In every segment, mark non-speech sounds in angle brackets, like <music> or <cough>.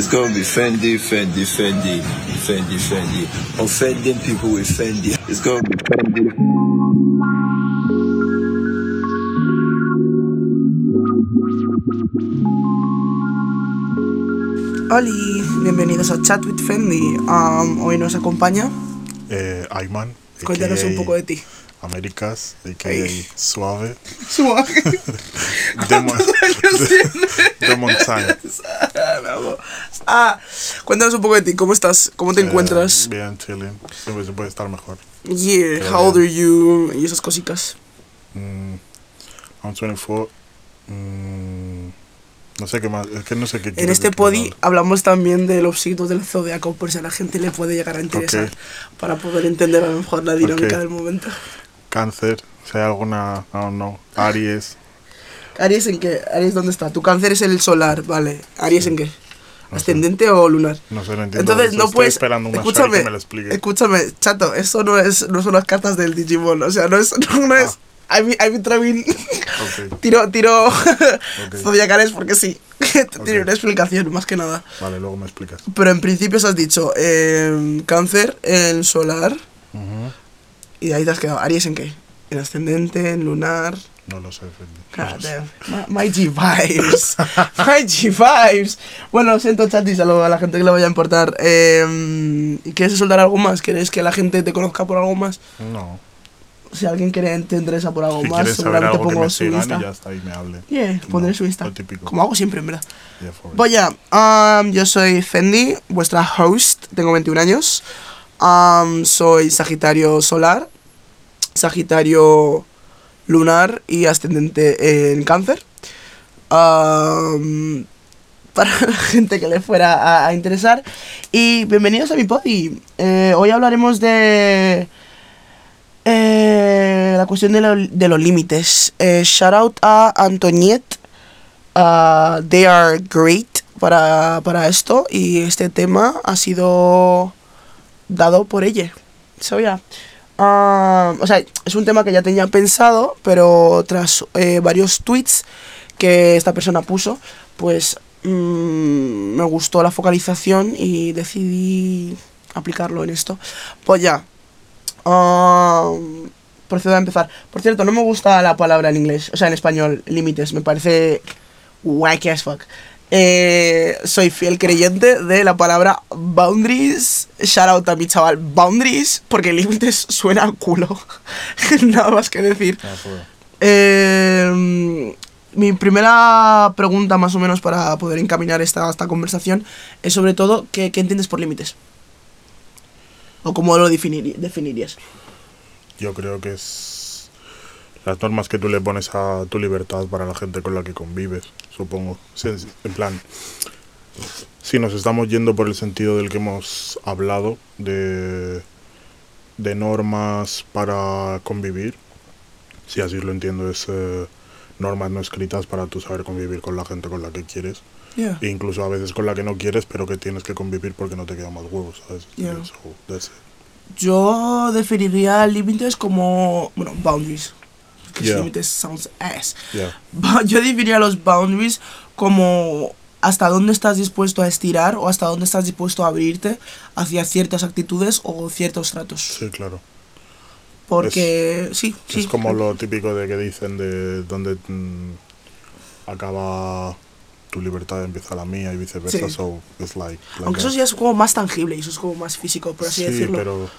It's gonna be Fendi, Fendi, Fendi, Fendi, Fendi. Offending people with Fendi. It's gonna be Fendi. Hola, bienvenidos a Chat with Fendi. Um, hoy nos acompaña. Eh, Ayman. Cuéntanos un poco de ti. Américas, a.k.a. Suave. <laughs> Suave. Demon, tienes? Demon Time. ah, cuéntanos un poco de ti. ¿Cómo estás? ¿Cómo te Eh, encuentras? bien, chilling. Siempre se puede estar mejor. Yeah, pero how old bien. are you? Y esas cositas. Mm, I'm 24. Mm, no sé qué más. Es que no sé qué En este de podi hablamos también de los signos del zodiaco, por si a la gente le puede llegar a interesar, Ok. para poder entender a lo mejor la dinámica Ok. del momento. Cáncer. Si hay alguna. Don't know. Aries. ¿Aries en qué? ¿Aries dónde está? Tu cáncer es el solar, vale. ¿Aries en qué? No ¿Ascendente o lunar? No sé, no entiendo. Entonces eso. no Estoy puedes. esperando una escúchame, que me lo explique. escúchame, chato, esto no es, no son las cartas del Digimon, o sea, no es, <laughs> no, es. I'm, I'm trying- Ok, tiro, tiro <laughs> zodiacales porque sí. <laughs> Tiene Ok. una explicación, más que nada. vale, luego me explicas. Pero en principio os has dicho eh, cáncer en solar Ujú. Y de ahí te has quedado. ¿Aries en qué? En ascendente, en lunar. No lo sé, damn. My, my G vibes. <laughs> my G vibes. Bueno, lo siento, chatis, a, lo- a la gente que le vaya a importar. Eh, ¿Quieres soltar algo más? ¿Quieres que la gente te conozca por algo más? No. Si alguien quiere, te interesa por algo Si más, seguramente algo que pongo me su Insta. y ya está, y me hable. Yeah, pondré No, su Insta. lo típico. Como hago siempre, en verdad. Yeah, for real. Vaya, um, yo soy Fendi, vuestra host, tengo 21 años. Soy Sagitario solar, Sagitario lunar y ascendente en cáncer. <laughs> Para la gente que le fuera a, interesar. Y bienvenidos a mi podi. Eh, hoy hablaremos de eh, la cuestión de, lo- de los límites. Eh, shout out a Antoniette. Uh, they are great para, para esto y este tema ha sido dado por ella. So. Ah, o sea, es un tema que ya tenía pensado, pero tras eh, varios tweets que esta persona puso, pues mm, me gustó la focalización y decidí aplicarlo en esto. Pues ya. Ah, procedo a empezar. Por cierto, no me gusta la palabra en inglés, o sea, en español, límites. Me parece wacky as fuck. Eh, soy fiel creyente de la palabra boundaries. Shout out a mi chaval, boundaries, porque límites suena a culo. <laughs> Nada más que decir. Ah. Eh, mi primera pregunta, más o menos, para poder encaminar esta, esta conversación, es sobre todo, ¿qué, qué entiendes por límites? ¿O cómo lo definirías? Yo creo que es las normas que tú le pones a tu libertad para la gente con la que convives, supongo. En plan, si nos estamos yendo por el sentido del que hemos hablado, de, de normas para convivir, si así lo entiendo, es eh, normas no escritas para tú saber convivir con la gente con la que quieres. Yeah. E incluso a veces con la que no quieres, pero que tienes que convivir porque no te quedan más huevos, ¿sabes? Yeah. So. Yo definiría límites como, bueno, boundaries. Que Yeah. sounds ass. Yeah. Yo definiría los boundaries como hasta dónde estás dispuesto a estirar o hasta dónde estás dispuesto a abrirte hacia ciertas actitudes o ciertos tratos. Sí, claro. Porque, sí, sí. Es como lo típico de que dicen de donde mm, acaba tu libertad empieza la mía y viceversa. Sí. So it's like, like Aunque eso ya es como más tangible y eso es como más físico, por así sí, decirlo. pero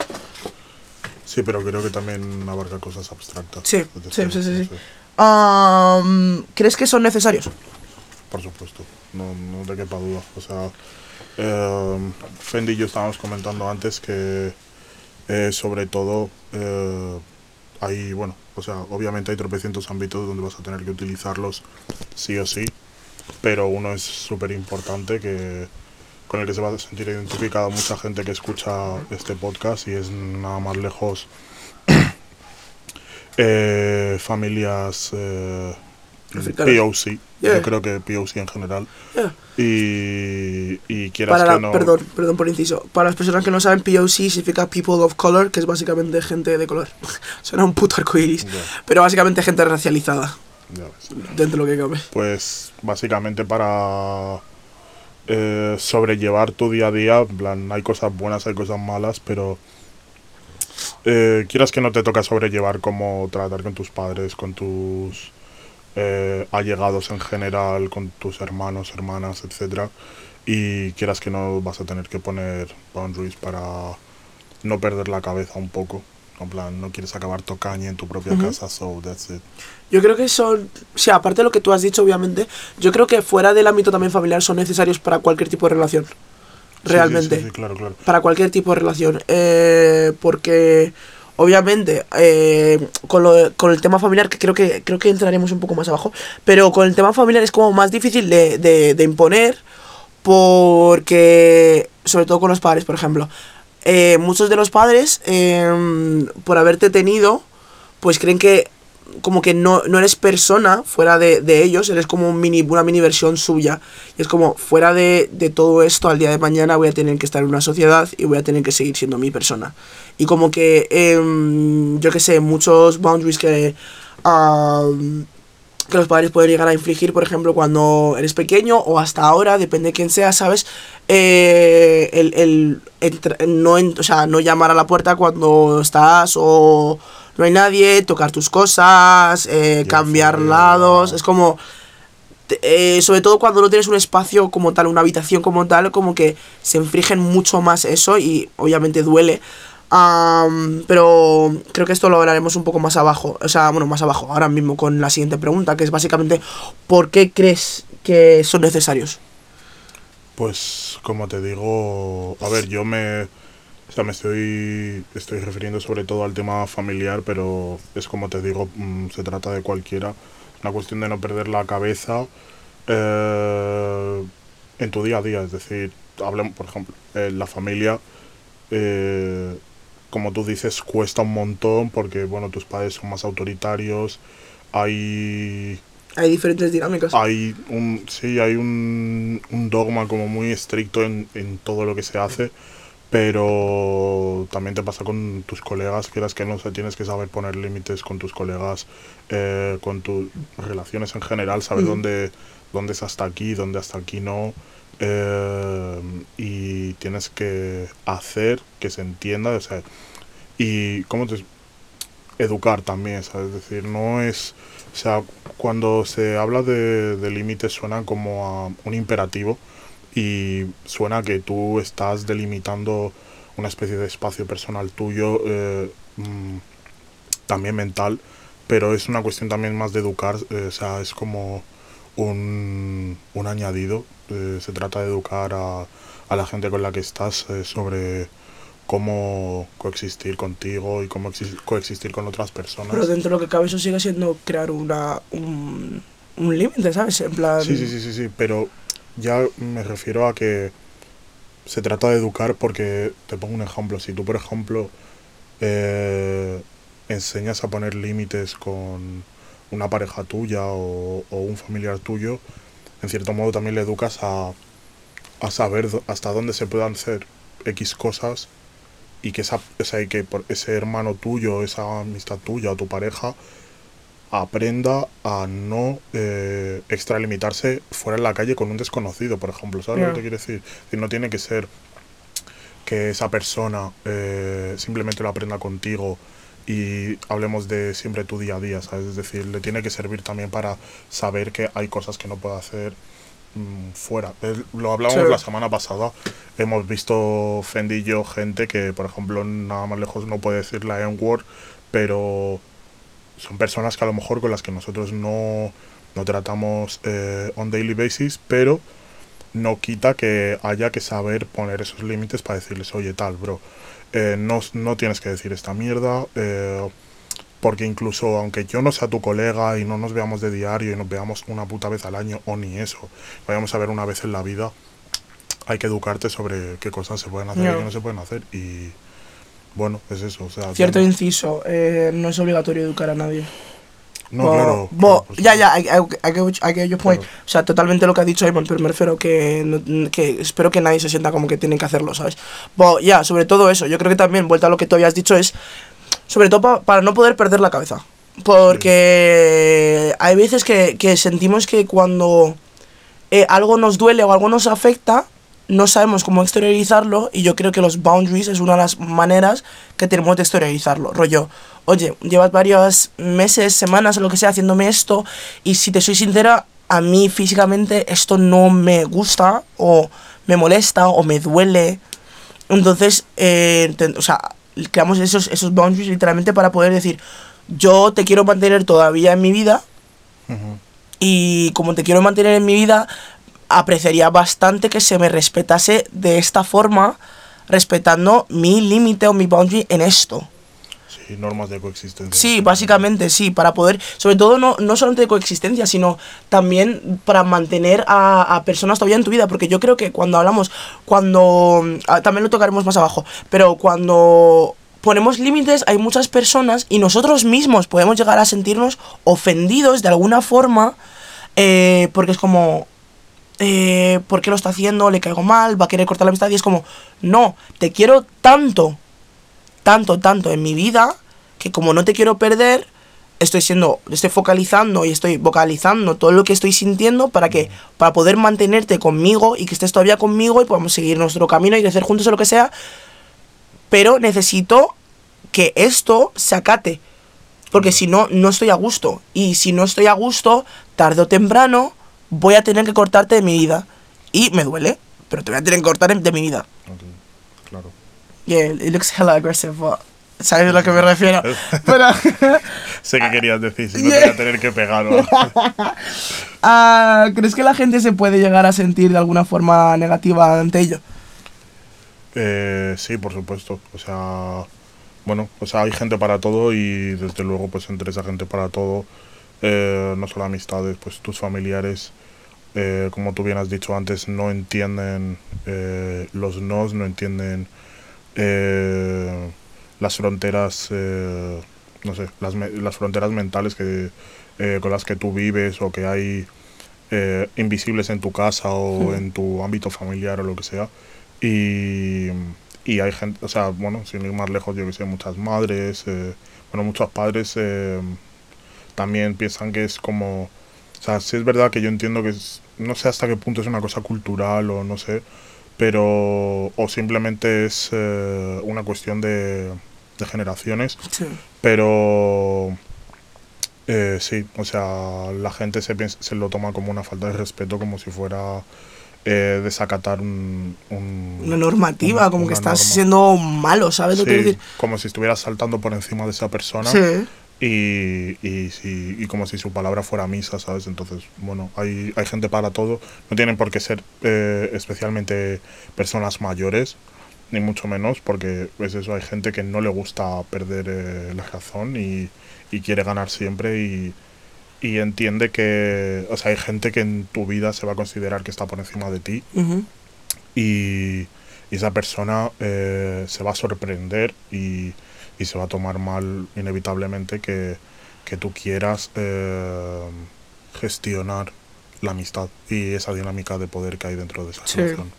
sí, pero creo que también abarca cosas abstractas. Sí, sí, sí, sí, Am, ¿Crees que son necesarios? por supuesto, no, no te quepa duda. O sea, em, Fendi y yo estábamos comentando antes que eh, sobre todo eh, hay, bueno, o sea, obviamente hay tropecientos ámbitos donde vas a tener que utilizarlos sí o sí, pero uno es súper importante que con el que se va a sentir identificada mucha gente que escucha este podcast y es nada más lejos <coughs> eh, familias eh. POC, Yeah. yo creo que POC en general, Yeah. y, y quieras Para que no... Perdón, perdón por inciso. Para las personas que no saben, POC significa People of Color, que es básicamente gente de color. <laughs> Suena un puto arcoiris. Ya. Pero básicamente gente racializada, Ya ves. dentro de lo que cabe. Pues básicamente para eh, sobrellevar tu día a día. En plan, hay cosas buenas, hay cosas malas, pero eh, quieras que no te toca sobrellevar como tratar con tus padres, con tus eh, allegados en general, con tus hermanos, hermanas, etcétera, y quieras que no vas a tener que poner boundaries para no perder la cabeza un poco. En plan, no quieres acabar tocaña en tu propia casa, so that's it. Yo creo que son, o sea, aparte de lo que tú has dicho, obviamente, yo creo que fuera del ámbito también familiar son necesarios para cualquier tipo de relación. Realmente. Sí, sí, sí, claro, claro. Para cualquier tipo de relación. Eh, porque, obviamente, eh, con, lo- con el tema familiar, que creo que creo que entraremos un poco más abajo, pero con el tema familiar es como más difícil de, de- de imponer, porque, sobre todo con los padres, por ejemplo, eh, muchos de los padres, eh, por haberte tenido, pues creen que como que no, no eres persona fuera de, de ellos, eres como un mini, una mini versión suya. Y es como, fuera de, de todo esto, al día de mañana voy a tener que estar en una sociedad y voy a tener que seguir siendo mi persona. Y como que, em, yo que sé, muchos boundaries que, que los padres pueden llegar a infligir, por ejemplo, cuando eres pequeño o hasta ahora, depende de quién sea, ¿sabes? Eh, el, el entra- no, o sea, no llamar a la puerta cuando estás o no hay nadie, tocar tus cosas, eh, cambiar lados, es como... eh, sobre todo cuando no tienes un espacio como tal, una habitación como tal, como que se infringen mucho más eso y obviamente duele. Am, pero creo que esto lo hablaremos un poco más abajo, o sea, bueno, más abajo, ahora mismo con la siguiente pregunta, que es básicamente, ¿por qué crees que son necesarios? Pues como te digo, a ver, yo me, o sea, me estoy, estoy refiriendo sobre todo al tema familiar, pero es como te digo, mm, se trata de cualquiera, una cuestión de no perder la cabeza eh, en tu día a día, es decir, hablemos, por ejemplo, en la familia, eh, como tú dices, cuesta un montón porque, bueno, tus padres son más autoritarios, hay Hay diferentes dinámicas. hay un sí hay un, un dogma como muy estricto en, en todo lo que se hace pero también te pasa con tus colegas quieras que no sé, tienes que saber poner límites con tus colegas eh, con tus relaciones en general saber Ujú. dónde dónde es hasta aquí dónde hasta aquí no eh, y tienes que hacer que se entienda o sea y cómo te educar también, ¿sabes? Es decir, no es... O sea, cuando se habla de, límites suena como a un imperativo y suena que tú estás delimitando una especie de espacio personal tuyo, eh, mm, también mental, pero es una cuestión también más de educar, eh, o sea, es como un, un añadido, eh, se trata de educar a, a la gente con la que estás eh, sobre cómo coexistir contigo y cómo exis- coexistir con otras personas. Pero dentro de lo que cabe eso sigue siendo crear una, un, un límite, ¿sabes? En plan... Sí, sí, sí, sí, sí, pero ya me refiero a que se trata de educar porque te pongo un ejemplo. Si tú, por ejemplo, eh, enseñas a poner límites con una pareja tuya o, o un familiar tuyo, en cierto modo también le educas a, a saber hasta dónde se puedan hacer X cosas y que, esa, y que ese hermano tuyo, esa amistad tuya o tu pareja aprenda a no eh, extralimitarse fuera en la calle con un desconocido, por ejemplo. ¿Sabes lo que te quiero decir? Decir, no tiene que ser que esa persona eh, simplemente lo aprenda contigo y hablemos de siempre tu día a día, ¿sabes? Es decir, le tiene que servir también para saber que hay cosas que no puede hacer mm, fuera. Lo hablábamos Sí. la semana pasada, hemos visto Fendi y yo gente que, por ejemplo, nada más lejos no puede decir la N-word, pero son personas que a lo mejor con las que nosotros no, no tratamos eh, on daily basis, pero no quita que haya que saber poner esos límites para decirles, oye, tal, bro, eh, no, no tienes que decir esta mierda, eh, porque incluso aunque yo no sea tu colega y no nos veamos de diario y nos veamos una puta vez al año o ni eso, vayamos a ver una vez en la vida, hay que educarte sobre qué cosas se pueden hacer y qué no. se pueden hacer y bueno, es eso, o sea, Cierto tenemos- inciso, eh, no es obligatorio educar a nadie. No, Bo- claro, bo- claro, ya, sí. ya, I, get your point. O sea, totalmente lo que ha dicho Ayman, pero me refiero que, no- que espero que nadie se sienta como que tienen que hacerlo, ¿sabes? Bo, ya, sobre todo eso, yo creo que también, vuelta a lo que tú habías dicho, es sobre todo pa- para no poder perder la cabeza. Porque hay veces que, que sentimos que cuando eh, algo nos duele o algo nos afecta, no sabemos cómo exteriorizarlo y yo creo que los boundaries es una de las maneras que tenemos de exteriorizarlo. Rollo, oye, llevas varios meses, semanas o lo que sea haciéndome esto y si te soy sincera, a mí físicamente esto no me gusta o me molesta o me duele. Entonces, eh, te- o sea, creamos esos, esos boundaries literalmente para poder decir, yo te quiero mantener todavía en mi vida y como te quiero mantener en mi vida, apreciaría bastante que se me respetase de esta forma, respetando mi límite o mi boundary en esto. Sí, normas de coexistencia. Sí, básicamente sí, para poder, sobre todo no, no solamente de coexistencia, sino también para mantener a, a personas todavía en tu vida, porque yo creo que cuando hablamos, cuando, ah, también lo tocaremos más abajo, pero cuando ponemos límites hay muchas personas y nosotros mismos podemos llegar a sentirnos ofendidos de alguna forma, eh, porque es como, eh, ¿por qué lo está haciendo? ¿Le caigo mal? ¿Va a querer cortar la amistad? Y es como, no, te quiero tanto tanto, tanto en mi vida que como no te quiero perder, estoy siendo, estoy focalizando y estoy vocalizando todo lo que estoy sintiendo para que, para poder mantenerte conmigo y que estés todavía conmigo y podamos seguir nuestro camino y crecer juntos o lo que sea. Pero necesito que esto se acate. Porque si no, no estoy a gusto. Y si no estoy a gusto, tarde o temprano, voy a tener que cortarte de mi vida. Y me duele, pero te voy a tener que cortar de mi vida. Ok, Claro. Yeah, it looks hella aggressive, but ¿sabes a lo que me refiero? <laughs> Pero, Sé que <laughs> querías decir, si no te voy a tener que pegar. ¿no? <laughs> ah, ¿crees que la gente se puede llegar a sentir de alguna forma negativa ante ello? Eh, sí, por supuesto. O sea, bueno, o sea, hay gente para todo y desde luego, pues entre esa gente para todo, eh, no solo amistades, pues tus familiares, eh, como tú bien has dicho antes, no entienden eh, los nos, no entienden eh, las fronteras, eh, no sé, las, las fronteras mentales que, eh, con las que tú vives o que hay invisibles en tu casa o en tu ámbito familiar o lo que sea. Y, y hay gente, o sea, bueno, sin ir más lejos, yo que sé, muchas madres, bueno, muchos padres también piensan que es como, o sea, sí es verdad que yo entiendo que es, no sé hasta qué punto es una cosa cultural o no sé, pero, o simplemente es eh, una cuestión de, de generaciones, Sí. pero eh, sí, o sea, la gente se, piensa- se lo toma como una falta de respeto, como si fuera eh, desacatar un, un- Una normativa, una- como que estás norma. siendo malo, ¿sabes lo que Sí, decir? como si estuvieras saltando por encima de esa persona Sí. Y, y, si- y como si su palabra fuera misa, ¿sabes? Entonces, bueno, hay, hay gente para todo. No tienen por qué ser eh, especialmente personas mayores, ni mucho menos, porque es eso, hay gente que no le gusta perder eh, la razón y, y quiere ganar siempre y, y entiende que, o sea, hay gente que en tu vida se va a considerar que está por encima de ti Ujú. y, y esa persona eh, se va a sorprender y, y se va a tomar mal inevitablemente que, que tú quieras eh, gestionar la amistad y esa dinámica de poder que hay dentro de esa Sí. relación.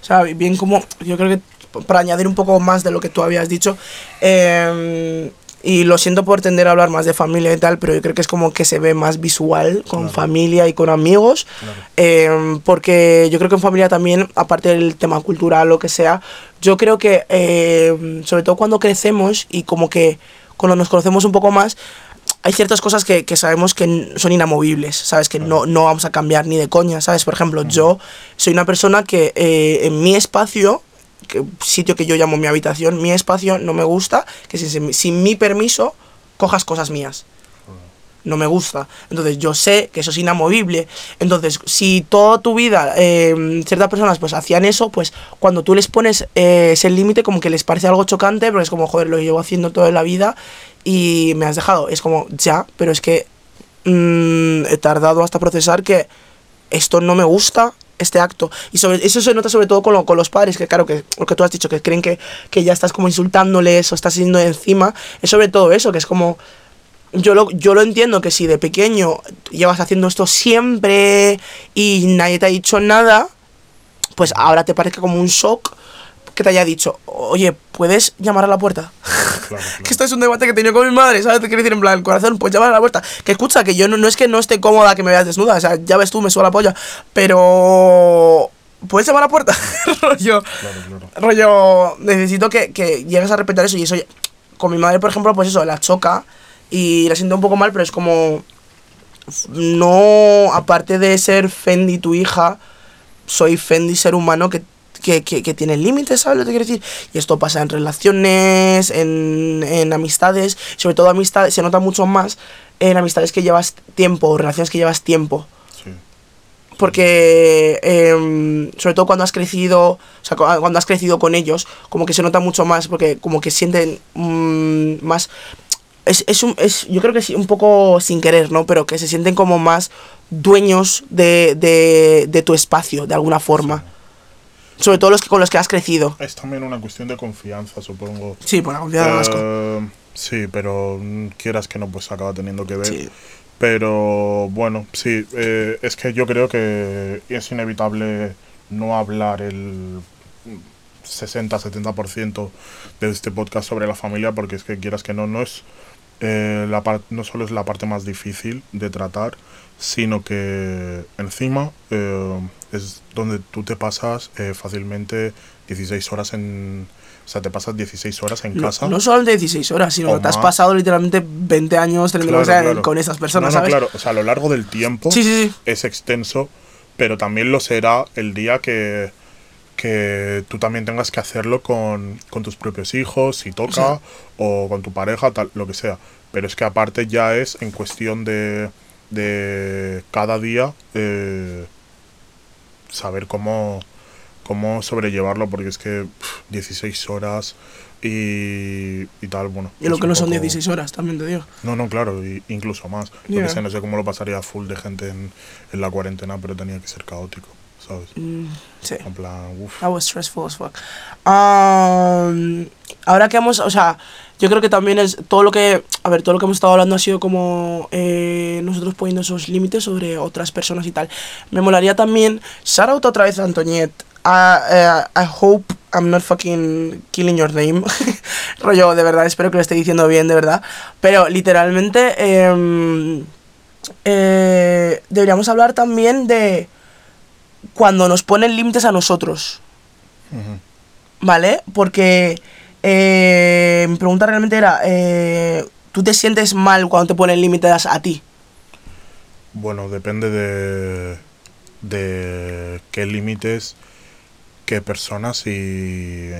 O sea, bien como, yo creo que para añadir un poco más de lo que tú habías dicho, eh, y lo siento por tender a hablar más de familia y tal, pero yo creo que es como que se ve más visual con Claro. familia y con amigos, Claro. eh, porque yo creo que en familia también, aparte del tema cultural, lo que sea, yo creo que eh, sobre todo cuando crecemos y como que cuando nos conocemos un poco más, hay ciertas cosas que, que sabemos que son inamovibles, ¿sabes? Que no, no vamos a cambiar ni de coña, ¿sabes? Por ejemplo, yo soy una persona que eh, en mi espacio, que, sitio que yo llamo mi habitación, mi espacio no me gusta que sin, sin mi permiso cojas cosas mías. No me gusta. Entonces yo sé que eso es inamovible. Entonces, si toda tu vida eh, ciertas personas pues hacían eso, pues cuando tú les pones eh, ese límite como que les parece algo chocante, porque es como, joder, lo llevo haciendo toda la vida y me has dejado. Es como, ya, pero es que mm, he tardado hasta procesar que esto no me gusta, este acto. Y sobre eso se nota sobre todo con, lo- con los padres, que claro, que lo que tú has dicho, que creen que, que ya estás como insultándoles o estás yendo encima. Es sobre todo eso, que es como... Yo lo, yo lo entiendo que si de pequeño llevas haciendo esto siempre y nadie te ha dicho nada, pues ahora te parezca como un shock que te haya dicho, oye, ¿puedes llamar a la puerta? claro. <laughs> que esto es un debate que he tenido con mi madre, ¿sabes? Te quiero decir, en plan, el corazón, pues llama a la puerta. Que escucha, que yo no, no es que no esté cómoda que me veas desnuda, o sea, ya ves tú, me suena la polla, pero... ¿Puedes llamar a la puerta? <laughs> rollo, Claro, claro. rollo, necesito que, que llegues a respetar eso y eso, con mi madre, por ejemplo, pues eso, la choca y la siento un poco mal, pero es como... No, aparte de ser Fendi tu hija, soy Fendi ser humano que, que, que, que tiene límites, ¿sabes lo que quiero decir? Y esto pasa en relaciones, en, en amistades, sobre todo amistades, se nota mucho más en amistades que llevas tiempo, o relaciones que llevas tiempo. Sí. Porque, em, sobre todo cuando has crecido, o sea, cu- cuando has crecido con ellos, como que se nota mucho más, porque como que sienten mm, más... Es, es un, es, yo creo que sí, un poco sin querer, ¿no? Pero que se sienten como más dueños de, de, de tu espacio, de alguna forma. Sobre todo los que, con los que has crecido. Es también una cuestión de confianza, supongo. Sí, por la confianza. Eh, sí, pero quieras que no, pues acaba teniendo que ver. Sí. Pero bueno, sí, eh, es que yo creo que es inevitable no hablar el 60-70% de este podcast sobre la familia, porque es que quieras que no, no es eh, la no solo es la parte más difícil de tratar, sino que encima eh, es donde tú te pasas eh, fácilmente 16 horas en... O sea, te pasas 16 horas en No, casa. no solo de 16 horas, sino que te has pasado literalmente 20 años teniendo Claro, que estar claro. con esas personas, No, no, ¿sabes? claro, o sea, a lo largo del tiempo Sí, sí, sí. es extenso, pero también lo será el día que, que tú también tengas que hacerlo con, con tus propios hijos, si toca, o con tu pareja, tal, lo que sea. Pero es que aparte ya es en cuestión de, de cada día eh, saber cómo, cómo sobrellevarlo, porque es que pf, 16 horas y, y tal, bueno. Y lo que no son poco- 16 horas, también te digo. no, no, claro, y incluso más. Yo que sé, no sé cómo lo pasaría full de gente en, en la cuarentena, pero tenía que ser caótico, ¿sabes? Mm, sí. En plan, uff. That was stressful as fuck. Um, ahora que hemos, o sea, yo creo que también es todo lo que, a ver, todo lo que hemos estado hablando ha sido como eh, nosotros poniendo esos límites sobre otras personas y tal. Me molaría también, out otra vez a Antoniette. I, eh, I hope I'm not fucking killing your name. <laughs> Rollo, de verdad, espero que lo esté diciendo bien, de verdad. Pero literalmente, em, eh, deberíamos hablar también de cuando nos ponen límites a nosotros. ¿Vale? Porque eh, mi pregunta realmente era, eh, ¿tú te sientes mal cuando te ponen límites a ti? Bueno, depende de, de qué límites, qué personas y,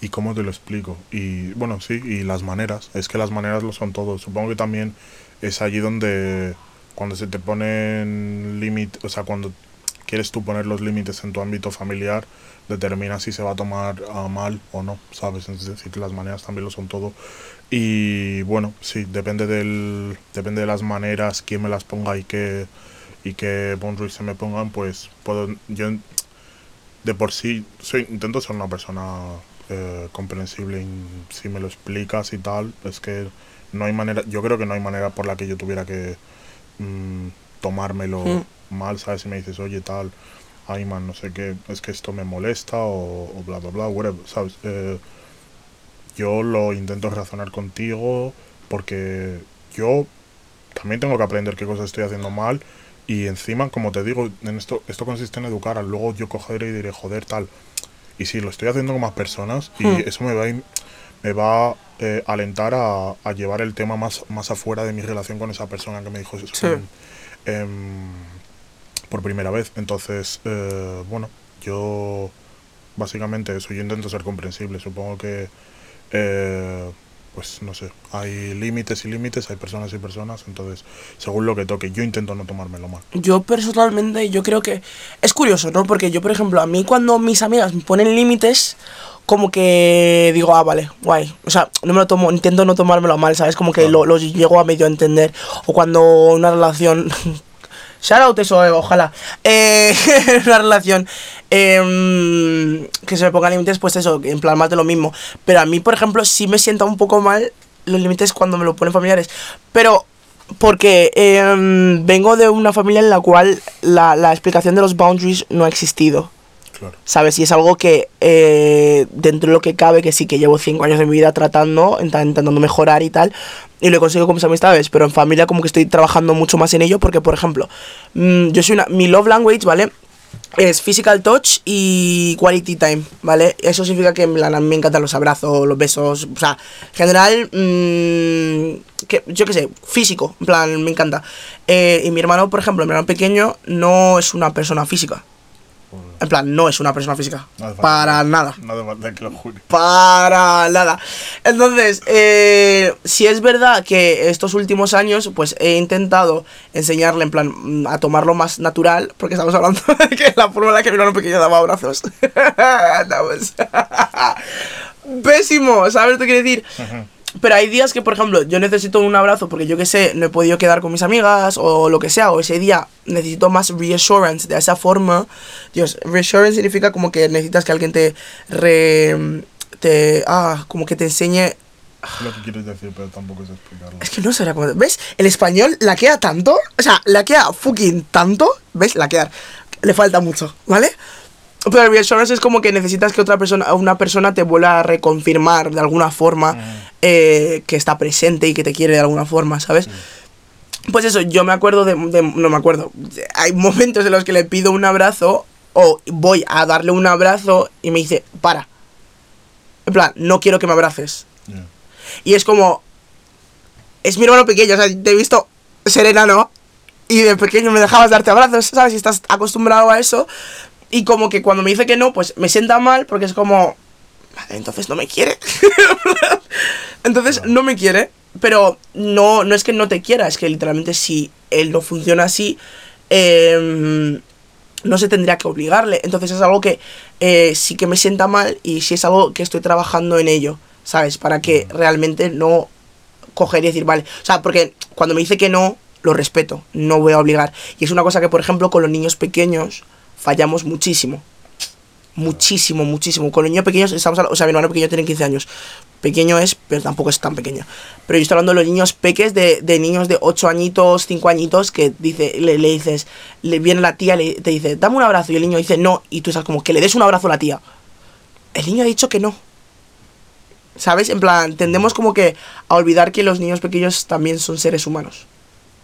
y cómo te lo explico. Y bueno, sí, y las maneras. Es que las maneras lo son todo. Supongo que también es allí donde cuando se te ponen límites, o sea, cuando quieres tú poner los límites en tu ámbito familiar, determina si se va a tomar a mal o no, ¿sabes? Es decir, las maneras también lo son todo. Y bueno, sí, depende del depende de las maneras, quién me las ponga y qué y qué boundaries se me pongan, pues puedo yo de por sí soy intento ser una persona eh, comprensible si me lo explicas y tal, es que no hay manera, yo creo que no hay manera por la que yo tuviera que mm, tomármelo Mm. mal, ¿sabes? Si me dices, oye, tal, ay, man, no sé qué, es que esto me molesta o, o bla, bla, bla, whatever, ¿sabes? Eh, yo lo intento razonar contigo porque yo también tengo que aprender qué cosas estoy haciendo mal y encima, como te digo, en esto, esto consiste en educar, luego yo cogeré y diré, joder, tal. Y si lo estoy haciendo con más personas y Hmm. eso me va a, me va a eh, alentar a, a llevar el tema más, más afuera de mi relación con esa persona que me dijo eso Sí. en- em, por primera vez. Entonces, eh, bueno, yo básicamente eso, yo intento ser comprensible. Supongo que, eh, pues no sé, hay límites y límites, hay personas y personas, entonces, según lo que toque, yo intento no tomármelo mal. Yo personalmente, yo creo que es curioso, ¿no? Porque yo, por ejemplo, a mí cuando mis amigas me ponen límites, como que digo, ah, vale, guay. O sea, no me lo tomo, intento no tomármelo mal, ¿sabes? Como que lo, lo llego a medio entender. O cuando una relación... <laughs> Shout out eso, eh, ojalá. Eh, <laughs> una relación em, que se me ponga límites, pues eso, en plan más de lo mismo. Pero a mí, por ejemplo, sí me sienta un poco mal los límites cuando me lo ponen familiares. Pero porque em, vengo de una familia en la cual la, la explicación de los boundaries no ha existido. Claro. ¿Sabes? Y es algo que eh, dentro de lo que cabe, que sí que llevo cinco años de mi vida tratando, int- intentando mejorar y tal, y lo he conseguido con mis amistades, pero en familia como que estoy trabajando mucho más en ello, porque por ejemplo, mm, yo soy una, mi love language, ¿vale? Es physical touch y quality time, ¿vale? Eso significa que en me encantan los abrazos, los besos, o sea, en general, mm, que, yo qué sé, físico, en plan, me encanta. Eh, y mi hermano, por ejemplo, mi hermano pequeño no es una persona física. En plan, no es una persona física. No Para nada. No hace falta que lo jure. Para nada. Entonces, eh, si es verdad que estos últimos años, pues he intentado enseñarle, en plan, mm, a tomarlo más natural, porque estamos hablando <laughs> de que la forma en la que mi hermano pequeño daba abrazos. <laughs> <laughs> Pésimo, ¿sabes lo que quiero decir? Pero hay días que, por ejemplo, yo necesito un abrazo porque yo que sé, no he podido quedar con mis amigas o lo que sea, o ese día necesito más reassurance de esa forma. Dios, reassurance significa como que necesitas que alguien te re. te. ah, como que te enseñe. Lo que quieres decir, pero tampoco es explicarlo. Es que no sé cómo. ¿Ves? El español laquea tanto. O sea, laquea fucking tanto. ¿Ves? Laquear. Le falta mucho, ¿vale? Pero el reassurance es como que necesitas que otra persona, una persona te vuelva a reconfirmar de alguna forma eh, que está presente y que te quiere de alguna forma, ¿sabes? Pues eso, yo me acuerdo de, de- No me acuerdo. Hay momentos en los que le pido un abrazo o voy a darle un abrazo y me dice, para. En plan, no quiero que me abraces. Ya. Y es como. Es mi hermano pequeño, o sea, te he visto ser enano y de pequeño me dejabas darte abrazos, ¿sabes? Y estás acostumbrado a eso. Y como que cuando me dice que no, pues me sienta mal porque es como. Vale, entonces no me quiere. <laughs> entonces no me quiere. Pero no, no es que no te quiera, es que literalmente si él no funciona así, em, no se tendría que obligarle. Entonces es algo que eh, sí que me sienta mal y sí es algo que estoy trabajando en ello, ¿sabes? Para que realmente no coger y decir, vale. O sea, porque cuando me dice que no, lo respeto, no voy a obligar. Y es una cosa que, por ejemplo, con los niños pequeños fallamos muchísimo. Muchísimo, muchísimo. Con los niños pequeños, estamos hablando- o sea, mi hermano pequeño tiene 15 años. Pequeño es, pero tampoco es tan pequeño. Pero yo estoy hablando de los niños peques, de, niños de 8 añitos, 5 añitos, que dice, le, le dices, le viene la tía, le, te dice, dame un abrazo, y el niño dice, no, y tú estás como, que le des un abrazo a la tía. El niño ha dicho que no. ¿Sabes? En plan, tendemos como que a olvidar que los niños pequeños también son seres humanos.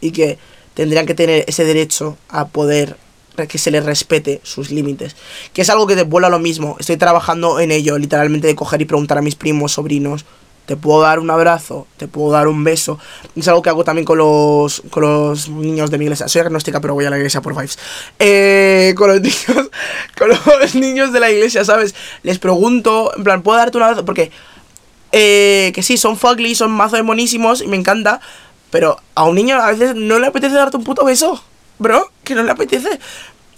Y que tendrían que tener ese derecho a poder que se les respete sus límites. Que es algo que te vuelve a lo mismo. Estoy trabajando en ello, literalmente, de coger y preguntar a mis primos, sobrinos. ¿Te puedo dar un abrazo? ¿Te puedo dar un beso? Es algo que hago también con los, con los niños de mi iglesia. Soy agnóstica, pero voy a la iglesia por vibes. Eh, con los <laughs> niños, con los niños de la iglesia, ¿sabes? Les pregunto, en plan, ¿puedo darte un abrazo? Porque eh, que sí, son fugly, son mazo de monísimos y me encanta. Pero a un niño a veces no le apetece darte un puto beso, bro, que no le apetece.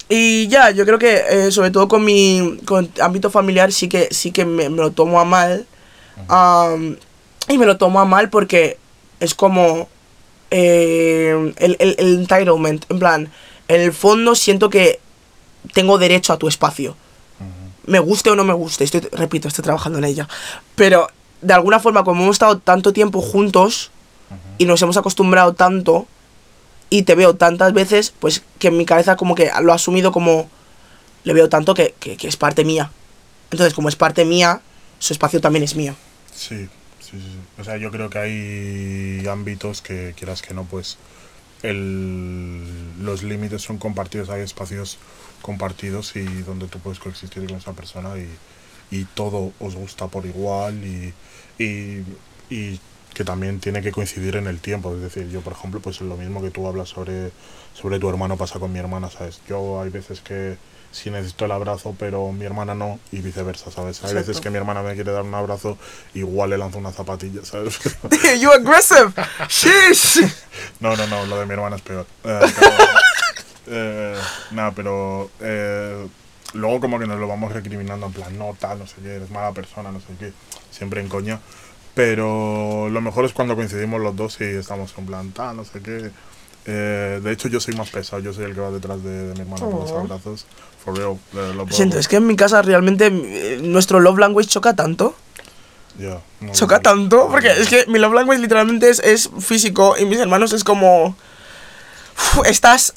Y ya, yo creo que eh, sobre todo con mi con ámbito familiar sí que sí que me, me lo tomo a mal. Am, y me lo tomo a mal porque es como eh, el, el, el entitlement. En plan, en el fondo siento que tengo derecho a tu espacio me guste o no me guste, estoy, repito, estoy trabajando en ella. Pero de alguna forma, como hemos estado tanto tiempo juntos y nos hemos acostumbrado tanto y te veo tantas veces, pues que en mi cabeza como que lo he asumido como le veo tanto que, que, es parte mía. Entonces, como es parte mía, su espacio también es mío. Sí, sí, sí. O sea, yo creo que hay ámbitos que quieras que no, pues el, los límites son compartidos, hay espacios compartidos y donde tú puedes coexistir con esa persona y, y todo os gusta por igual y, y que también tiene que coincidir en el tiempo. Es decir, yo por ejemplo, pues lo mismo que tú hablas sobre, sobre tu hermano pasa con mi hermana, ¿sabes? Yo hay veces que sí necesito el abrazo, pero mi hermana no, y viceversa, ¿sabes? Hay veces Exacto. que mi hermana me quiere dar un abrazo, igual le lanzo una zapatilla, ¿sabes? <laughs> you aggressive! Sheesh! <laughs> no, no, no, lo de mi hermana es peor. Eh, eh, nada, pero eh, luego como que nos lo vamos recriminando en plan, no, tal, no sé qué, eres mala persona, no sé qué, siempre en coña. Pero lo mejor es cuando coincidimos los dos y estamos en plan, tal, no sé qué. Eh, de hecho, yo soy más pesado, yo soy el que va detrás de, de mi hermana con los Oh. abrazos. For real, eh, lo siento, es que en mi casa realmente eh, nuestro love language choca tanto. No, Choca no, tanto, no, porque es que mi love language literalmente es, es físico y mis hermanos es como... "Uf, Estás...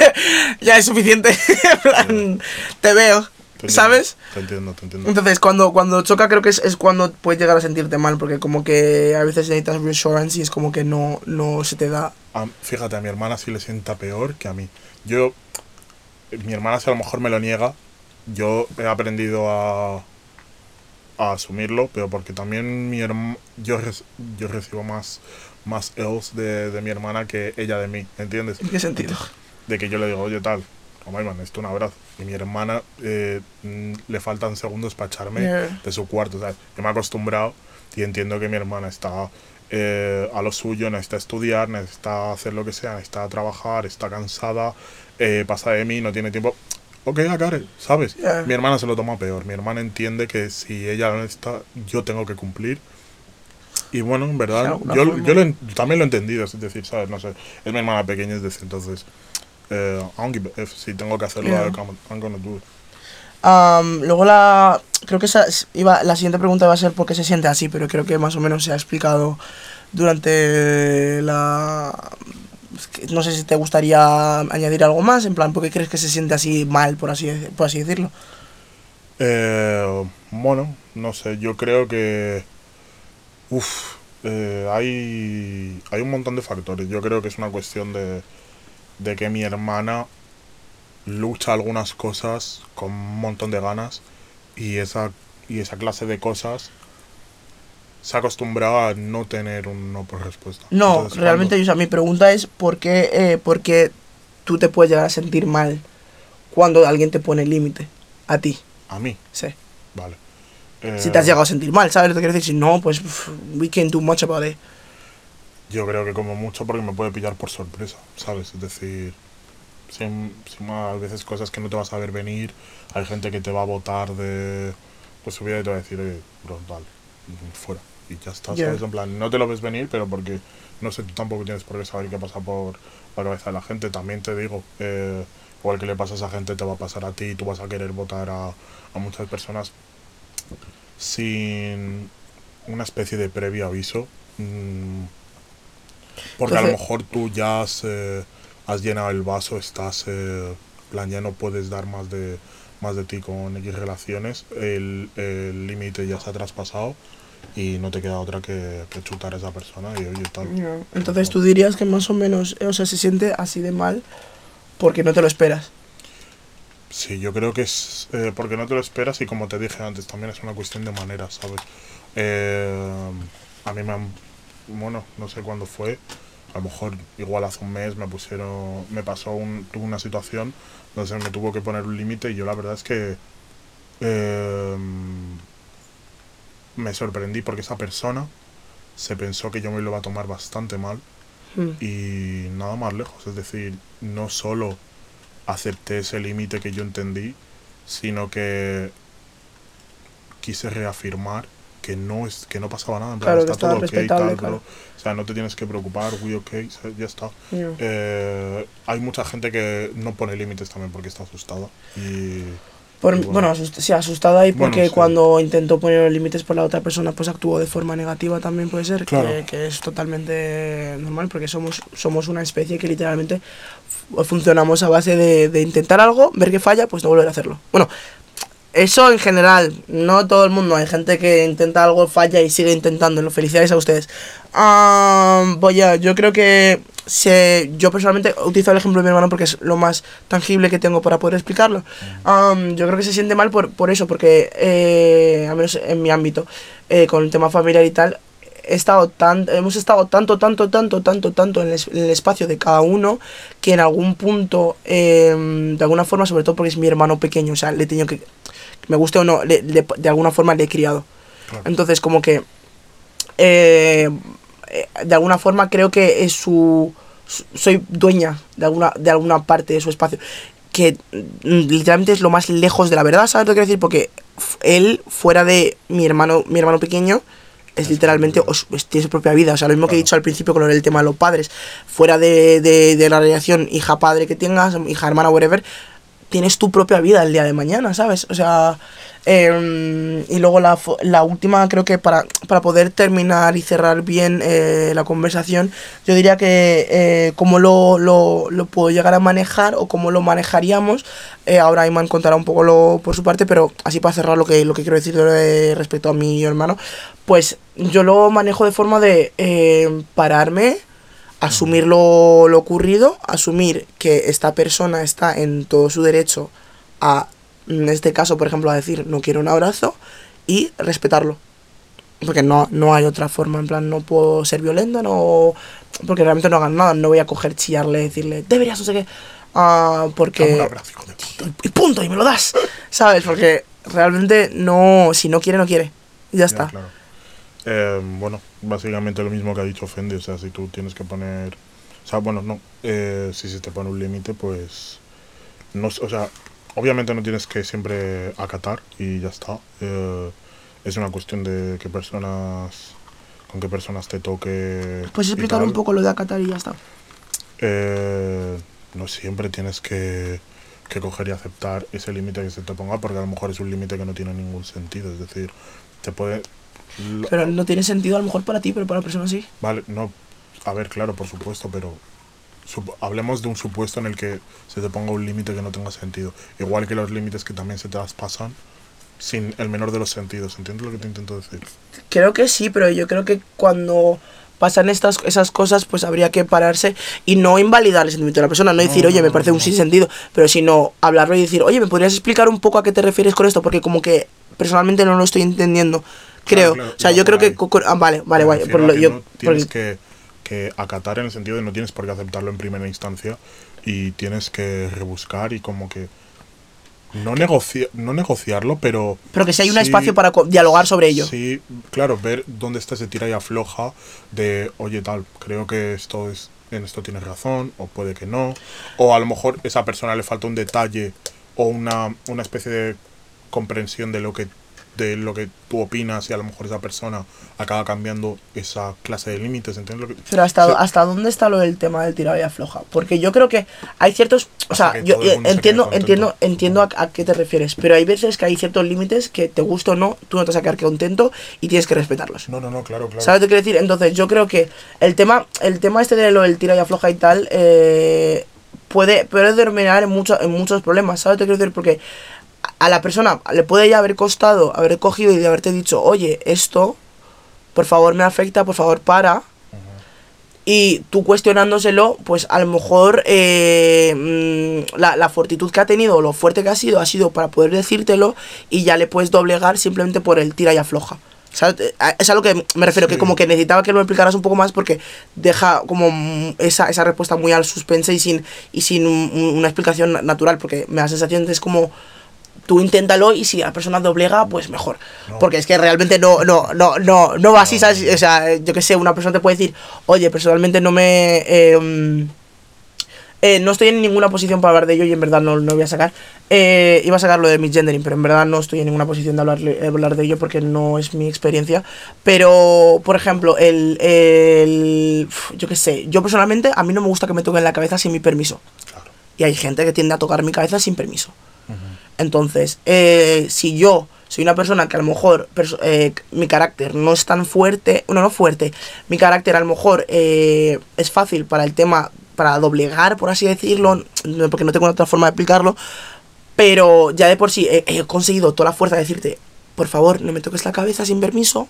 <laughs> ya es suficiente. <laughs> En plan, te veo. Entiendo, ¿Sabes? Te entiendo, te entiendo. Entonces, cuando, cuando choca, creo que es, es cuando puedes llegar a sentirte mal, porque como que a veces necesitas reassurance y es como que no, no se te da. A- fíjate, a mi hermana sí le sienta peor que a mí. Yo, mi hermana si a lo mejor me lo niega, yo he aprendido a, a asumirlo, pero porque también mi herma- yo, yo recibo más, más else de, de mi hermana que ella de mí, ¿entiendes? ¿En qué sentido? De que yo le digo, oye tal, oh my man, esto un abrazo. Y mi hermana eh, mm, le faltan segundos para echarme Yeah. de su cuarto. ¿sabes? Yo me he acostumbrado y entiendo que mi hermana está eh, a lo suyo, necesita estudiar, necesita hacer lo que sea, necesita trabajar, está cansada, eh, pasa de mí, no tiene tiempo. Ok, it, ¿sabes? Yeah. Mi hermana se lo toma peor. Mi hermana entiende que si ella no está, yo tengo que cumplir. Y bueno, en verdad, yo, yo lo también lo he entendido, es decir, ¿sabes? No sé, es mi hermana pequeña, es decir, entonces, eh, I don't give a F. si tengo que hacerlo, Yeah. I'm, I'm gonna do it. Am, luego la creo que esa es- iba la siguiente pregunta va a ser por qué se siente así pero creo que más o menos se ha explicado durante la no sé si te gustaría añadir algo más en plan por qué crees que se siente así mal por así por así decirlo Eh, bueno, no sé, yo creo que. Uf, eh, hay, hay un montón de factores. Yo creo que es una cuestión de, de que mi hermana lucha algunas cosas con un montón de ganas y esa, y esa clase de cosas se ha acostumbrado a no tener un no por respuesta. no Entonces, realmente o sea, mi pregunta es por qué eh, por qué tú te puedes llegar a sentir mal cuando alguien te pone límite a ti cuando- A mí, sí. Vale. si te has Eh, llegado a sentir mal sabes lo que quiero decir si no pues pff, we can't do much about it Yo creo que como mucho porque me puede pillar por sorpresa, ¿sabes? Es decir, sin, sin más veces cosas que no te vas a ver venir, hay gente que te va a votar de pues su vida y te va a decir, oye, bro, dale, fuera. Y ya está. ¿sabes? En plan, no te lo ves venir, pero porque no sé, tú tampoco tienes por qué saber qué pasa por la cabeza de la gente. También te digo, eh, igual que le pasa a esa gente, te va a pasar a ti y tú vas a querer votar a, a muchas personas sin una especie de previo aviso. mm, porque a lo Entonces- mejor tú ya has, eh, has llenado el vaso, estás, eh, plan, ya no puedes dar más de, más de ti con X relaciones, el el límite ya se ha traspasado y no te queda otra que, que chutar a esa persona y oye, tal. Ya. Entonces tú dirías que más o menos, eh, o sea, se siente así de mal porque no te lo esperas. Sí, yo creo que es eh, porque no te lo esperas y como te dije antes, también es una cuestión de maneras, ¿sabes? Eh, a mí me han, bueno, no sé cuándo fue, a lo mejor igual hace un mes me pusieron, me pasó un, tuve una situación donde se me tuvo que poner un límite y yo la verdad es que eh, me sorprendí porque esa persona se pensó que yo me lo iba a tomar bastante mal Mm. y nada más lejos. Es decir, no solo acepté ese límite que yo entendí, sino que quise reafirmar que no es que no pasaba nada, en plan, Claro, está todo ok, tal, claro. O sea, no te tienes que preocupar, we ok, ya está. Eh, hay mucha gente que no pone límites también porque está asustada. Y Por- y bueno, asust- sí, asustada y Bueno, porque sí. cuando intentó poner los límites por la otra persona, pues actuó de forma negativa también puede ser, Claro. que, que es totalmente normal porque somos, somos una especie que literalmente fu- funcionamos a base de, de intentar algo, ver que falla, pues no volver a hacerlo. Bueno, eso en general, no todo el mundo, hay gente que intenta algo, falla y sigue intentándolo. Felicidades a ustedes. Ah, voy a, yo creo que se, yo personalmente utilizo el ejemplo de mi hermano porque es lo más tangible que tengo para poder explicarlo. Am, yo creo que se siente mal por, por eso, porque, eh, al menos en mi ámbito, eh, con el tema familiar y tal, he estado tan, hemos estado tanto, tanto, tanto, tanto, tanto en el, espacio de cada uno que en algún punto, em, de alguna forma, sobre todo porque es mi hermano pequeño, o sea, le he tenido que, me guste o no, le- le- de alguna forma le he criado. claro, Entonces, como que eh, eh, de alguna forma creo que es su, su- soy dueña de alguna de alguna parte de su espacio que mm, literalmente es lo más lejos de la verdad, ¿sabes lo que quiero decir? Porque él fuera de mi hermano mi hermano pequeño es literalmente os- es- tiene su propia vida, o sea, lo mismo que he dicho al principio con del tema de los padres, fuera de, de, de la relación hija-padre que tengas, hija-hermana, whatever, tienes tu propia vida el día de mañana, ¿sabes? O sea, em, y luego la, la última, creo que para, para poder terminar y cerrar bien eh, la conversación, yo diría que eh, cómo lo, lo, lo puedo llegar a manejar o cómo lo manejaríamos. Eh, ahora Iman contará un poco lo, por su parte, pero así para cerrar lo que, lo que quiero decir respecto a mi hermano, pues yo lo manejo de forma de eh, pararme, asumir lo, lo ocurrido, asumir que esta persona está en todo su derecho a, en este caso, por ejemplo, a decir no quiero un abrazo y respetarlo. Porque no, no hay otra forma, en plan, no puedo ser violenta, no. Porque realmente no hagan nada, no voy a coger, chillarle, decirle, deberías, no sé qué. ah, porque. Un abrazo, hijo de puta. y punto, y me lo das, ¿sabes? Porque realmente no, si no quiere, no quiere. Y ya Ya, está. claro. Eh, bueno, básicamente lo mismo que ha dicho Fendi, o sea, si tú tienes que poner... O sea, bueno, no, eh, si se te pone un límite, pues... No, o sea, obviamente no tienes que siempre acatar y ya está. Eh, es una cuestión de qué personas... Con qué personas te toque... Puedes explicar un poco lo de acatar y ya está. Eh, no siempre tienes que, que coger y aceptar ese límite que se te ponga porque a lo mejor es un límite que no tiene ningún sentido. Es decir, te puede... lo- Pero no tiene sentido a lo mejor para ti, pero para la persona sí. Vale, no. A ver, claro, por supuesto, pero hablemos de un supuesto en el que se te ponga un límite que no tenga sentido. Igual que los límites que también se te pasan sin el menor de los sentidos. ¿Entiendes lo que te intento decir? Creo que sí, pero yo creo que cuando pasan estas esas cosas, pues habría que pararse y no invalidar el sentimiento de la persona, no decir, No, oye, me parece no, un no. sinsentido, pero sino hablarlo y decir, oye, ¿me podrías explicar un poco a qué te refieres con esto? Porque como que personalmente no lo estoy entendiendo. Creo. claro, o sea, yo creo que... ah, vale, vale, guay. refiero por a lo- que yo- no tienes que, que acatar en el sentido de no tienes por qué aceptarlo en primera instancia y tienes que rebuscar y como que no, negocia no negociarlo, pero... Pero que si hay un sí- espacio para dialogar sobre ello. Sí, claro, ver dónde está ese tira y afloja de, oye, tal, creo que esto es en esto tienes razón, o puede que no, o a lo mejor esa persona le falta un detalle o una, una especie de comprensión de lo que de lo que tú opinas y a lo mejor esa persona acaba cambiando esa clase de límites, ¿entiendes lo que Pero hasta, hasta dónde está lo del tema del tirado y afloja. Porque yo creo que hay ciertos. O sea, yo se entiendo, entiendo, entiendo a, a qué te refieres. Pero hay veces que hay ciertos límites que te gusta o no, tú no te vas a quedar contento y tienes que respetarlos. No, no, no, claro, claro. ¿Sabes lo que quiero decir? Entonces, yo creo que el tema, el tema este de lo del tira y afloja y tal, eh, puede, puede terminar en, mucho- en muchos problemas. ¿Sabes lo que quiero decir? Porque a la persona le puede ya haber costado haber cogido y de haberte dicho, oye, esto, por favor me afecta, por favor para. Y tú cuestionándoselo, pues a lo mejor eh, mm, la, la fortitud que ha tenido, lo fuerte que ha sido, ha sido para poder decírtelo y ya le puedes doblegar simplemente por el tira y afloja. ¿Sabes? Eh, Es a lo que me refiero, que como que necesitaba que me explicaras un poco más porque deja como esa, esa respuesta muy al suspense y sin, y sin un- un- una explicación na- natural, porque me da la sensación de es como tú inténtalo y si la persona doblega, pues mejor. No. Porque es que realmente no, no, no, no, no va así, ¿sabes? O sea, yo que sé, una persona te puede decir, oye, personalmente no me... eh, mm, eh, no estoy en ninguna posición para hablar de ello y en verdad no lo voy a sacar. Eh, iba a sacar lo de misgendering, pero en verdad no estoy en ninguna posición de hablar, hablar de ello porque no es mi experiencia. Pero, por ejemplo, el, el... Yo qué sé, yo personalmente a mí no me gusta que me toquen la cabeza sin mi permiso. Claro. Y hay gente que tiende a tocar mi cabeza sin permiso. Entonces, eh, si yo soy una persona que a lo mejor perso- eh, mi carácter no es tan fuerte, no, no fuerte, mi carácter a lo mejor eh, es fácil para el tema, para doblegar, por así decirlo, porque no tengo otra forma de explicarlo, pero ya de por sí he, he conseguido toda la fuerza de decirte, por favor, no me toques la cabeza sin permiso,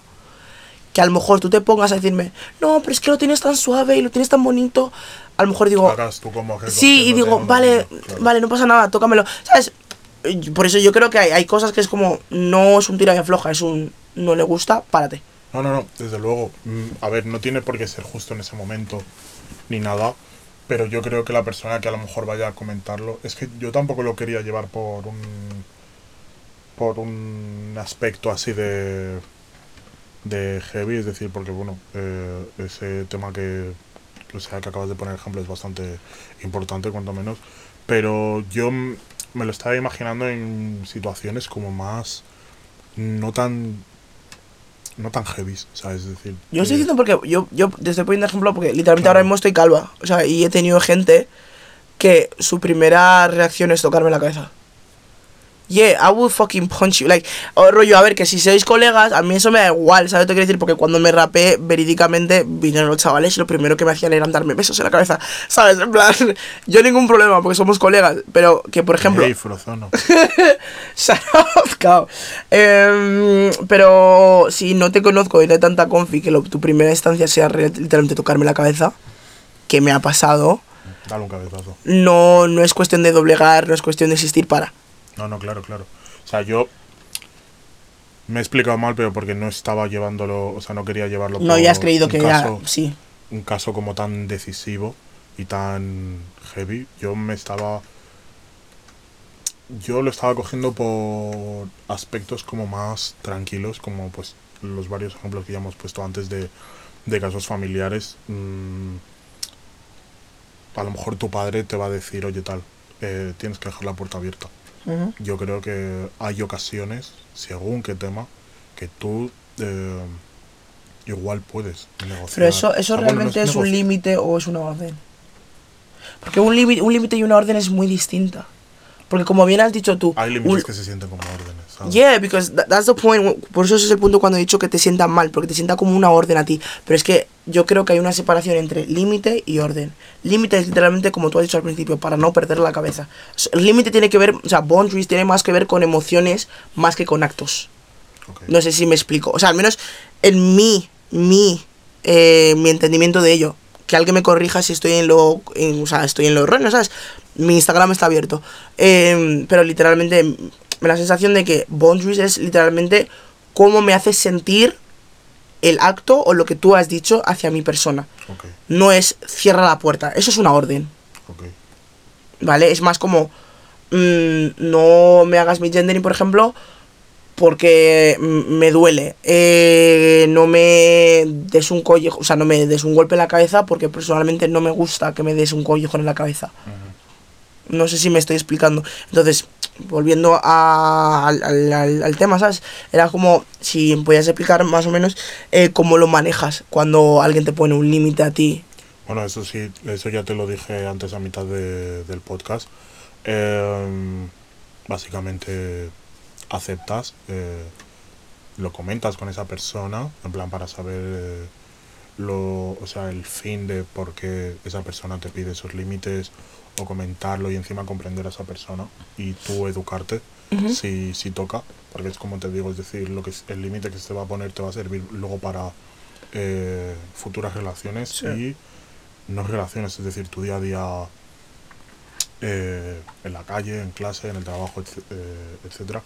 que a lo mejor tú te pongas a decirme, no, pero es que lo tienes tan suave y lo tienes tan bonito, a lo mejor digo, tú como Sí, y digo, vale, claro. vale, no pasa nada, tócamelo. ¿Sabes? Por eso yo creo que hay, hay cosas que es como, no es un tira y afloja, es un, no le gusta, párate. No, no, no, desde luego. Mm, A ver, no tiene por qué ser justo en ese momento ni nada, pero yo creo que la persona que a lo mejor vaya a comentarlo, es que yo tampoco lo quería llevar por un por un aspecto así de de heavy, es decir, porque bueno, eh, ese tema que o sea que acabas de poner ejemplo es bastante importante cuanto menos, pero yo me lo estaba imaginando en situaciones como más no tan no tan heavy, ¿sabes? Es decir, Yo estoy que- diciendo porque yo, yo te estoy poniendo ejemplo porque literalmente Claro. ahora mismo estoy calva. O sea, y he tenido gente que su primera reacción es tocarme la cabeza. Yeah, I will fucking punch you. Like, o rollo, a ver, que si sois colegas, a mí eso me da igual, ¿sabes que quiero decir? Porque cuando me rapé, verídicamente, vinieron los chavales y lo primero que me hacían era darme besos en la cabeza, ¿sabes? En plan, <laughs> yo ningún problema, porque somos colegas, pero que, por ejemplo... Hey, Frozono. <laughs> Em, pero si no te conozco y no hay tanta confi que lo- tu primera instancia sea literalmente tocarme la cabeza, que me ha pasado, Dale un cabezazo. no, no es cuestión de doblegar, no es cuestión de existir para. No, no, claro, claro. O sea, yo me he explicado mal, pero porque no estaba llevándolo, o sea, no quería llevarlo No, ya has creído que caso, ya. Sí. un caso como tan decisivo y tan heavy. Yo me estaba yo lo estaba cogiendo por aspectos como más tranquilos, como pues los varios ejemplos que ya hemos puesto antes de, de casos familiares. Mm, a lo mejor tu padre te va a decir, oye tal, eh, tienes que dejar la puerta abierta. Yo creo que hay ocasiones, según qué tema, que tú eh, igual puedes negociar. Pero eso, eso Ah, bueno, no realmente es un límite o es una orden. Porque un límite un límite y una orden es muy distinta. Porque como bien has dicho tú, Hay límites que se sienten como órdenes. ¿sabes? Yeah, because tha- that's the point. Por eso ese es el punto cuando he dicho que te sientan mal, porque te sienta como una orden a ti. Pero es que yo creo que hay una separación entre límite y orden. Límite es literalmente como tú has dicho al principio, para no perder la cabeza. El límite tiene que ver, o sea, boundaries tiene más que ver con emociones más que con actos. Ok. No sé si me explico. O sea, al menos en mi, mi, eh, mi entendimiento de ello. Que alguien me corrija si estoy en lo, en- o sea, estoy en lo erróneo, ¿sabes? Mi Instagram está abierto. Em, pero literalmente me da la sensación de que boundaries es literalmente cómo me hace sentir el acto o lo que tú has dicho hacia mi persona. No es cierra la puerta. Eso es una orden. ¿vale? Es más como, mm, no me hagas mi gendering, por ejemplo, porque mm, me duele. Eh, no me des un collejo, o sea, no me des un golpe en la cabeza porque personalmente no me gusta que me des un collejón en la cabeza. No sé si me estoy explicando. Entonces, volviendo a- al, al- al- al tema, ¿sabes? Era como si me podías explicar más o menos eh, cómo lo manejas cuando alguien te pone un límite a ti. Bueno, eso sí, eso ya te lo dije antes a mitad de- del podcast. Em, básicamente aceptas, eh, lo comentas con esa persona, en plan para saber eh, lo, o sea, el fin de por qué esa persona te pide esos límites o comentarlo y encima comprender a esa persona y tú educarte si, si toca, porque es como te digo, es decir, lo que es- el límite que se te va a poner te va a servir luego para eh, futuras relaciones Sí. y no relaciones, es decir, tu día a día eh, en la calle, en clase, en el trabajo, etc- eh, etcétera.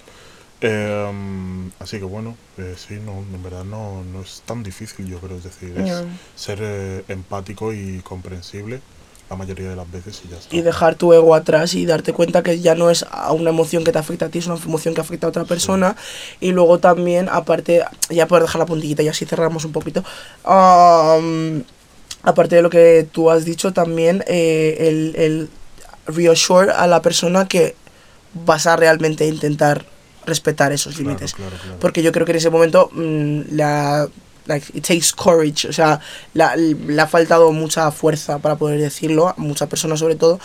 Em, así que bueno, eh, sí, no, en verdad no, no es tan difícil, yo creo, es decir, es ser eh, empático y comprensible la mayoría de las veces y ya está. y dejar tu ego atrás y darte cuenta que ya no es a una emoción que te afecta a ti, es una emoción que afecta a otra persona. Y luego también, aparte, ya por dejar la puntillita y así cerramos un poquito. aparte de lo que tú has dicho, también eh, el, el reassure a la persona que vas a realmente intentar respetar esos Claro, límites. claro, claro. Porque yo creo que en ese momento mm, la like, it takes courage, o sea, le ha faltado mucha fuerza para poder decirlo, a muchas personas sobre todo.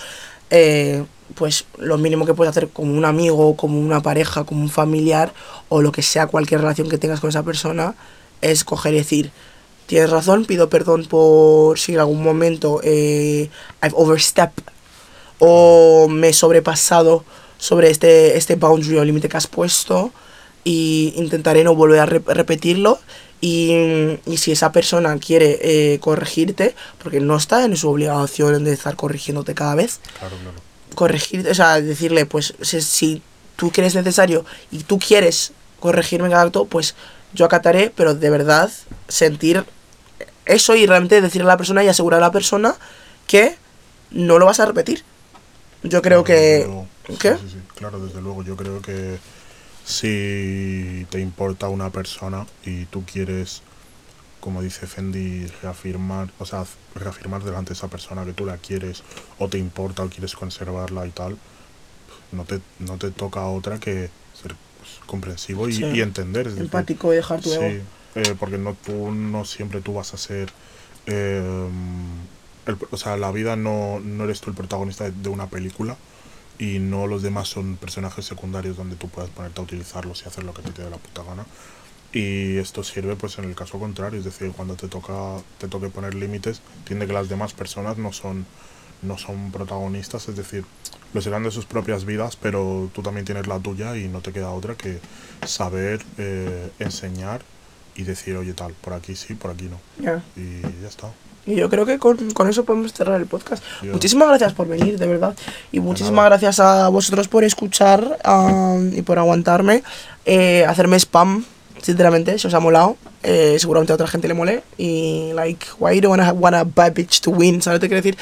eh, pues lo mínimo que puedes hacer como un amigo, como una pareja, como un familiar o lo que sea, cualquier relación que tengas con esa persona, es coger y decir, tienes razón, pido perdón por si en algún momento eh, I've overstepped o me he sobrepasado sobre este, este boundary o límite que has puesto y intentaré no volver a rep- repetirlo y, y si esa persona quiere eh, corregirte, porque no está en su obligación de estar corrigiéndote cada vez, Claro, claro. corregirte, o sea, decirle, pues si, si tú crees necesario y tú quieres corregirme en cada acto, pues yo acataré, pero de verdad sentir eso y realmente decirle a la persona y asegurar a la persona que no lo vas a repetir. Yo creo que... ¿Qué? sí, sí, claro, desde luego. Yo creo que si te importa una persona y tú quieres, como dice Fendi, reafirmar, o sea, reafirmar delante de esa persona que tú la quieres o te importa o quieres conservarla y tal, no te, no te toca otra que ser pues, comprensivo y, Sí. y entender. es decir, Empático y dejar tu Sí, ego. eh, porque no, tú, no siempre tú vas a ser eh, el- o sea, la vida no, no eres tú el protagonista de, de una película y no los demás son personajes secundarios donde tú puedes ponerte a utilizarlos y hacer lo que te dé la puta gana. Y esto sirve pues en el caso contrario, es decir, cuando te toca te toque poner límites, entiende que las demás personas no son no son protagonistas, es decir, lo serán de sus propias vidas, pero tú también tienes la tuya y no te queda otra que saber eh, enseñar y decir, oye tal, por aquí sí, por aquí no. Ya. Y ya está. Y yo creo que con, con eso podemos cerrar el podcast. Muchísimas gracias por venir, de verdad. Y muchísimas nada. gracias a vosotros por escuchar um, y por aguantarme. eh, hacerme spam, sinceramente, si os ha molado. Eh, seguramente a otra gente le mole. Y, like, why you don't wanna, want a bad bitch to win? ¿Sabes lo que quiero decir?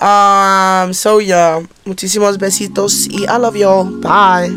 Um, so, yeah. Muchísimos besitos y I love you all. Bye.